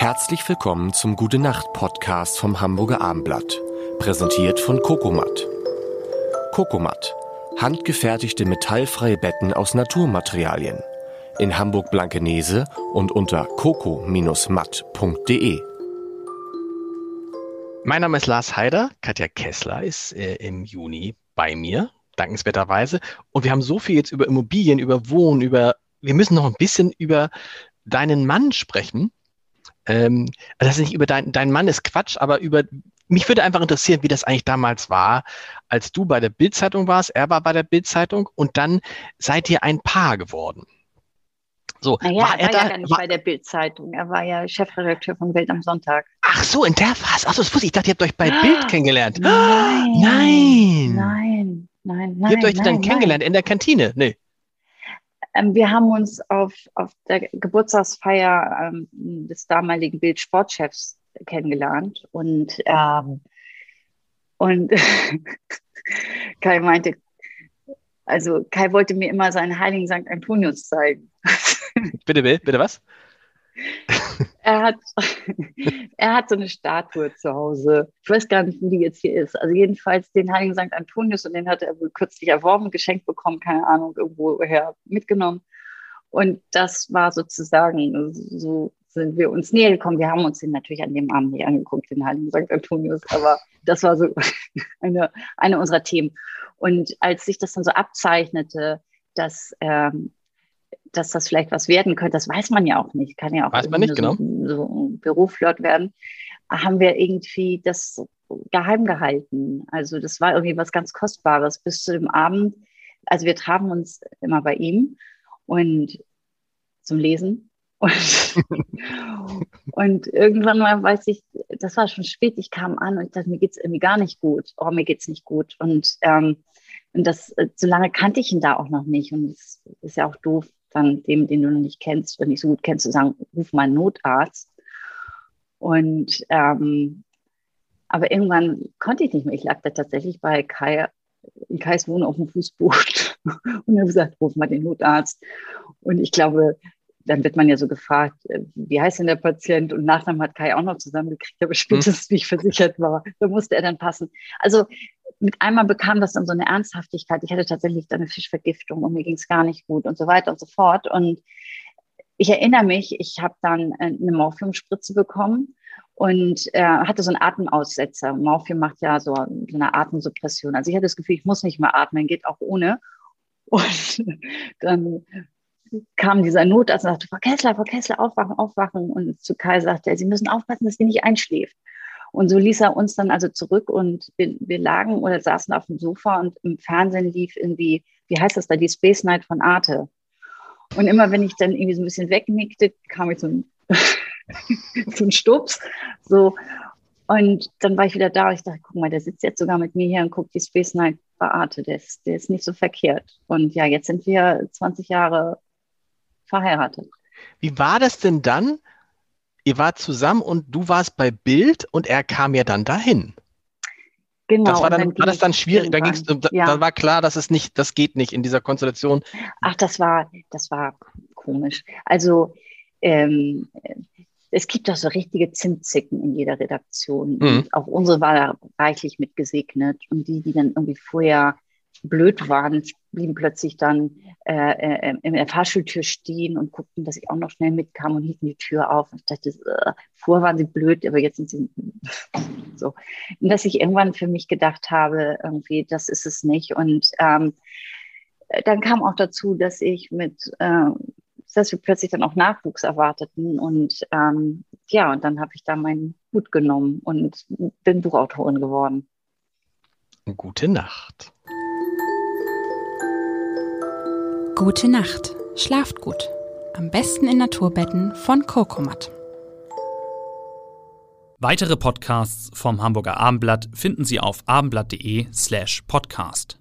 Herzlich willkommen zum Gute Nacht Podcast vom Hamburger Armblatt. Präsentiert von Kokomat. Kokomat. Handgefertigte metallfreie Betten aus Naturmaterialien. In Hamburg-Blankenese und unter coco-matt.de. Mein Name ist Lars Heider. Katja Kessler ist äh, im Juni bei mir, dankenswerterweise. Und wir haben so viel jetzt über Immobilien, über Wohnen, über. Wir müssen noch ein bisschen über deinen Mann sprechen. Ähm, also das ist nicht über dein, dein Mann ist Quatsch, aber über mich würde einfach interessieren, wie das eigentlich damals war, als du bei der Bildzeitung warst, er war bei der Bildzeitung und dann seid ihr ein Paar geworden. So, naja, war er, war da, ja gar nicht war, bei der Bildzeitung. Er war ja Chefredakteur von Bild am Sonntag. Ach so, in der Phase. Ach so, das wusste ich. Ich dachte, ihr habt euch bei Bild kennengelernt. Nein. Nein. Nein. Nein, nein. Ihr habt euch nein, dann nein. kennengelernt in der Kantine? Nee. Ähm, wir haben uns auf, auf der Geburtstagsfeier ähm, des damaligen Bild-Sportchefs kennengelernt und, ähm, und Kai meinte, also Kai wollte mir immer seinen heiligen St. Antonius zeigen. bitte, bitte was? er hat, er hat so eine Statue zu Hause. Ich weiß gar nicht, wo die jetzt hier ist. Also jedenfalls den heiligen St. Antonius und den hat er wohl kürzlich erworben, geschenkt bekommen, keine Ahnung, irgendwoher mitgenommen. Und das war sozusagen, so sind wir uns näher gekommen. Wir haben uns den natürlich an dem Abend nicht angeguckt, den heiligen St. Antonius, aber das war so eine, eine unserer Themen. Und als sich das dann so abzeichnete, dass ähm, dass das vielleicht was werden könnte, das weiß man ja auch nicht. Kann ja auch weiß man nicht, so, genau. so Büroflirt werden. Haben wir irgendwie das geheim gehalten. Also das war irgendwie was ganz Kostbares bis zu dem Abend. Also wir trafen uns immer bei ihm und zum Lesen. Und, und irgendwann mal weiß ich, das war schon spät, ich kam an und ich dachte, mir geht es irgendwie gar nicht gut. Oh, mir geht es nicht gut. Und, ähm, und das, so lange kannte ich ihn da auch noch nicht. Und es ist ja auch doof, dann dem, den du noch nicht kennst, wenn nicht so gut kennst, zu sagen, ruf mal einen Notarzt. Und ähm, aber irgendwann konnte ich nicht mehr. Ich lag da tatsächlich bei Kai, in Kais Wohnung auf dem Fußboden und habe gesagt, ruf mal den Notarzt. Und ich glaube, dann wird man ja so gefragt, äh, wie heißt denn der Patient? Und Nachnamen hat Kai auch noch zusammengekriegt, aber spätestens, wie ich versichert war, da musste er dann passen. Also mit einmal bekam das dann so eine Ernsthaftigkeit. Ich hatte tatsächlich eine Fischvergiftung und mir ging es gar nicht gut und so weiter und so fort. Und ich erinnere mich, ich habe dann äh, eine Morphiumspritze bekommen und äh, hatte so einen Atemaussetzer. Morphium macht ja so eine Atemsuppression. Also ich hatte das Gefühl, ich muss nicht mehr atmen, geht auch ohne. Und dann kam dieser Notarzt und sagte, Frau Kessler, Frau Kessler, aufwachen, aufwachen. Und zu Kai sagte er, Sie müssen aufpassen, dass sie nicht einschläft. Und so ließ er uns dann also zurück und wir, wir, lagen oder saßen auf dem Sofa und im Fernsehen lief irgendwie, wie heißt das da, die Space Night von Arte. Und immer wenn ich dann irgendwie so ein bisschen wegnickte, kam ich so ein Stups. So. Und dann war ich wieder da und ich dachte, guck mal, der sitzt jetzt sogar mit mir hier und guckt die Space Night bei Arte. Der ist, der ist nicht so verkehrt. Und ja, jetzt sind wir 20 Jahre verheiratet. Wie war das denn dann? Ihr wart zusammen und du warst bei Bild und er kam ja dann dahin. Genau. Das war, dann, war das dann schwierig? Da, ging's, da, ja. da war klar, dass es nicht, das geht nicht in dieser Konstellation. Ach, das war, das war komisch. Also ähm, es gibt doch so richtige Zimtzicken in jeder Redaktion. Mhm. auch unsere war da reichlich mit gesegnet. Und die, die dann irgendwie vorher blöd waren, blieben plötzlich dann äh, äh, in der Fahrschultür stehen und guckten, dass ich auch noch schnell mitkam und hielten die Tür auf. Und ich dachte, äh, vorher waren sie blöd, aber jetzt sind sie so. Und dass ich irgendwann für mich gedacht habe, irgendwie, das ist es nicht. Und ähm, dann kam auch dazu, dass ich mit, äh, dass wir plötzlich dann auch Nachwuchs erwarteten. Und ähm, ja, und dann habe ich da meinen Hut genommen und bin Buchautorin geworden. Gute Nacht. Gute Nacht. Schlaft gut. Am besten in Naturbetten von Kokomat. Weitere Podcasts vom Hamburger Abendblatt finden Sie auf abendblatt.de slash podcast.